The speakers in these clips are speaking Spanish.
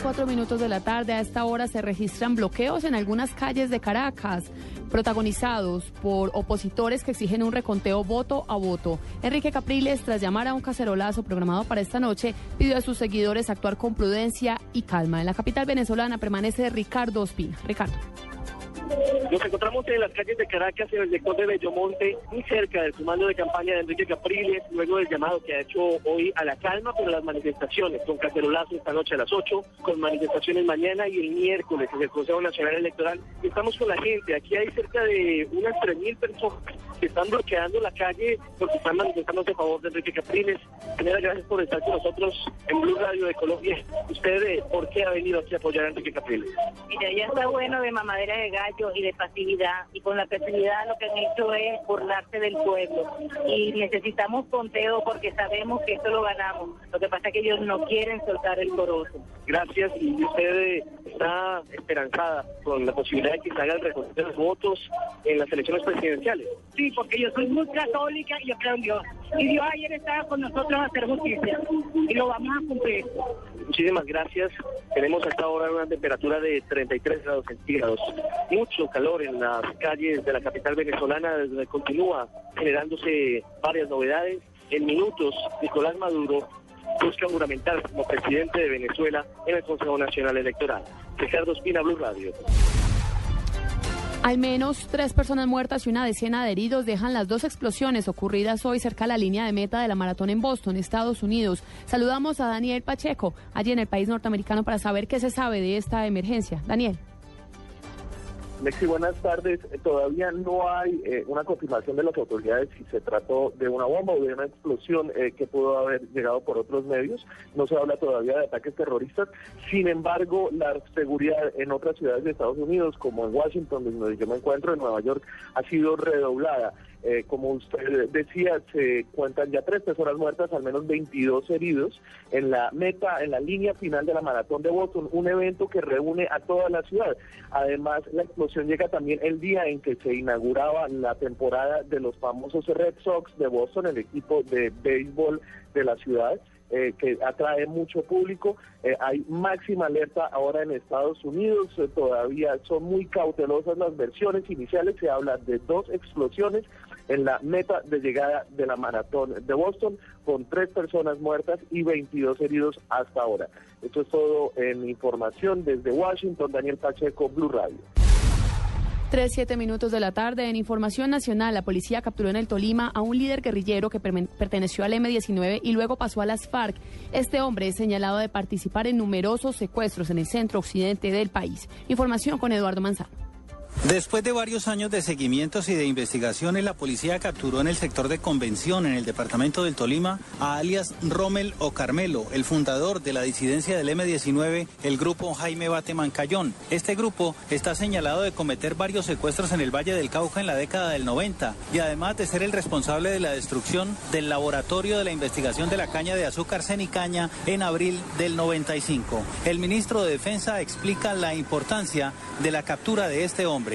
Son las 3, 4 minutos de la tarde. A esta hora se registran bloqueos en algunas calles de Caracas, protagonizados por opositores que exigen un reconteo voto a voto. Enrique Capriles, tras llamar a un cacerolazo programado para esta noche, pidió a sus seguidores actuar con prudencia y calma. En la capital venezolana permanece Ricardo Ospina. Ricardo. Nos encontramos en las calles de Caracas, en el sector de Bellomonte, muy cerca del comando de campaña de Enrique Capriles, luego del llamado que ha hecho hoy a la calma por las manifestaciones, con cacerolazo esta noche a las 8, con manifestaciones mañana y el miércoles en el Consejo Nacional Electoral. Estamos con la gente, aquí hay cerca de unas 3.000 personas que están bloqueando la calle porque están manifestándose a favor de Enrique Capriles. Primera, gracias por estar con nosotros en Blue Radio de Colombia. ¿Usted eh, por qué ha venido aquí a apoyar a Enrique Capriles? Mira, ya está bueno de mamadera de gallo y de pasividad. Y con la pasividad lo que han hecho es burlarse del pueblo. Y necesitamos conteo porque sabemos que esto lo ganamos. Lo que pasa es que ellos no quieren soltar el corozo. Gracias. Y usted eh, está esperanzada con la posibilidad de que se haga el de los votos en las elecciones presidenciales. Sí, porque yo soy muy católica y yo creo en Dios. Y Dios ayer estaba con nosotros a hacer justicia. Y lo vamos a cumplir. Muchísimas gracias. Tenemos hasta ahora una temperatura de 33 grados centígrados. Mucho calor en las calles de la capital venezolana. Continúa generándose varias novedades. En minutos, Nicolás Maduro busca juramentar como presidente de Venezuela en el Consejo Nacional Electoral. Ricardo Espina, Blue Radio. Al menos tres personas muertas y una decena de heridos dejan las dos explosiones ocurridas hoy cerca de la línea de meta de la maratón en Boston, Estados Unidos. Saludamos a Daniel Pacheco, allí en el país norteamericano, para saber qué se sabe de esta emergencia. Daniel. Lexi, buenas tardes. Todavía no hay eh, una confirmación de las autoridades si se trató de una bomba o de una explosión eh, que pudo haber llegado por otros medios. No se habla todavía de ataques terroristas. Sin embargo, la seguridad en otras ciudades de Estados Unidos, como en Washington, donde yo me encuentro, en Nueva York, ha sido redoblada. Eh, como usted decía, se cuentan ya tres personas muertas, al menos 22 heridos en la meta, en la línea final de la maratón de Boston, un evento que reúne a toda la ciudad. Además, la explosión llega también el día en que se inauguraba la temporada de los famosos Red Sox de Boston, el equipo de béisbol de la ciudad. Eh, que atrae mucho público. Eh, hay máxima alerta ahora en Estados Unidos, eh, todavía son muy cautelosas las versiones iniciales, se habla de dos explosiones en la meta de llegada de la maratón de Boston, con tres personas muertas y 22 heridos hasta ahora. Esto es todo en información desde Washington, Daniel Pacheco, Blue Radio. Tres, siete minutos de la tarde. En Información Nacional, la policía capturó en el Tolima a un líder guerrillero que perteneció al M-19 y luego pasó a las FARC. Este hombre es señalado de participar en numerosos secuestros en el centro occidente del país. Información con Eduardo Manzano. Después de varios años de seguimientos y de investigaciones, la policía capturó en el sector de convención en el departamento del Tolima a alias Rommel o Carmelo, el fundador de la disidencia del M-19, el grupo Jaime Bate Mancayón. Este grupo está señalado de cometer varios secuestros en el Valle del Cauca en la década del 90 y además de ser el responsable de la destrucción del laboratorio de la investigación de la caña de azúcar Cenicaña en abril del 95. El ministro de Defensa explica la importancia de la captura de este hombre.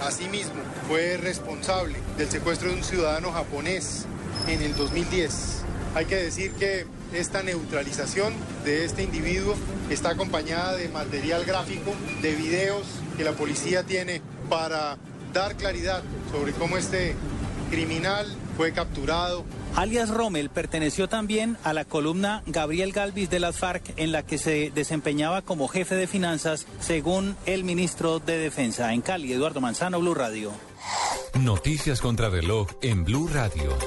Asimismo, fue responsable del secuestro de un ciudadano japonés en el 2010. Hay que decir que esta neutralización de este individuo está acompañada de material gráfico, de videos que la policía tiene para dar claridad sobre cómo este criminal fue capturado, Alias Rommel perteneció también a la columna Gabriel Galvis de las FARC, en la que se desempeñaba como jefe de finanzas, según el ministro de Defensa. En Cali, Eduardo Manzano, Blue Radio. Noticias contra reloj en Blue Radio.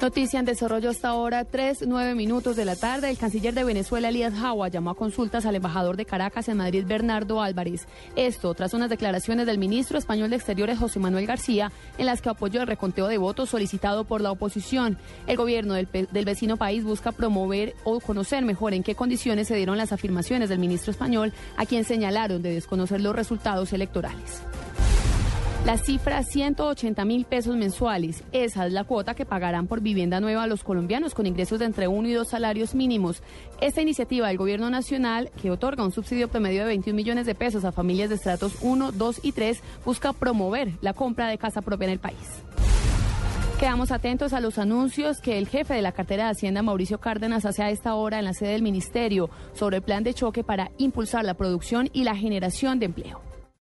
Noticia en desarrollo hasta ahora, tres, nueve minutos de la tarde. El canciller de Venezuela, Elías Jawa, llamó a consultas al embajador de Caracas en Madrid, Bernardo Álvarez. Esto tras unas declaraciones del ministro español de Exteriores, José Manuel García, en las que apoyó el reconteo de votos solicitado por la oposición. El gobierno del, del vecino país busca promover o conocer mejor en qué condiciones se dieron las afirmaciones del ministro español, a quien señalaron de desconocer los resultados electorales. La cifra 180 mil pesos mensuales. Esa es la cuota que pagarán por vivienda nueva a los colombianos con ingresos de entre uno y dos salarios mínimos. Esta iniciativa del Gobierno Nacional, que otorga un subsidio promedio de 21 millones de pesos a familias de estratos 1, 2 y 3, busca promover la compra de casa propia en el país. Quedamos atentos a los anuncios que el jefe de la cartera de Hacienda, Mauricio Cárdenas, hace a esta hora en la sede del Ministerio sobre el plan de choque para impulsar la producción y la generación de empleo.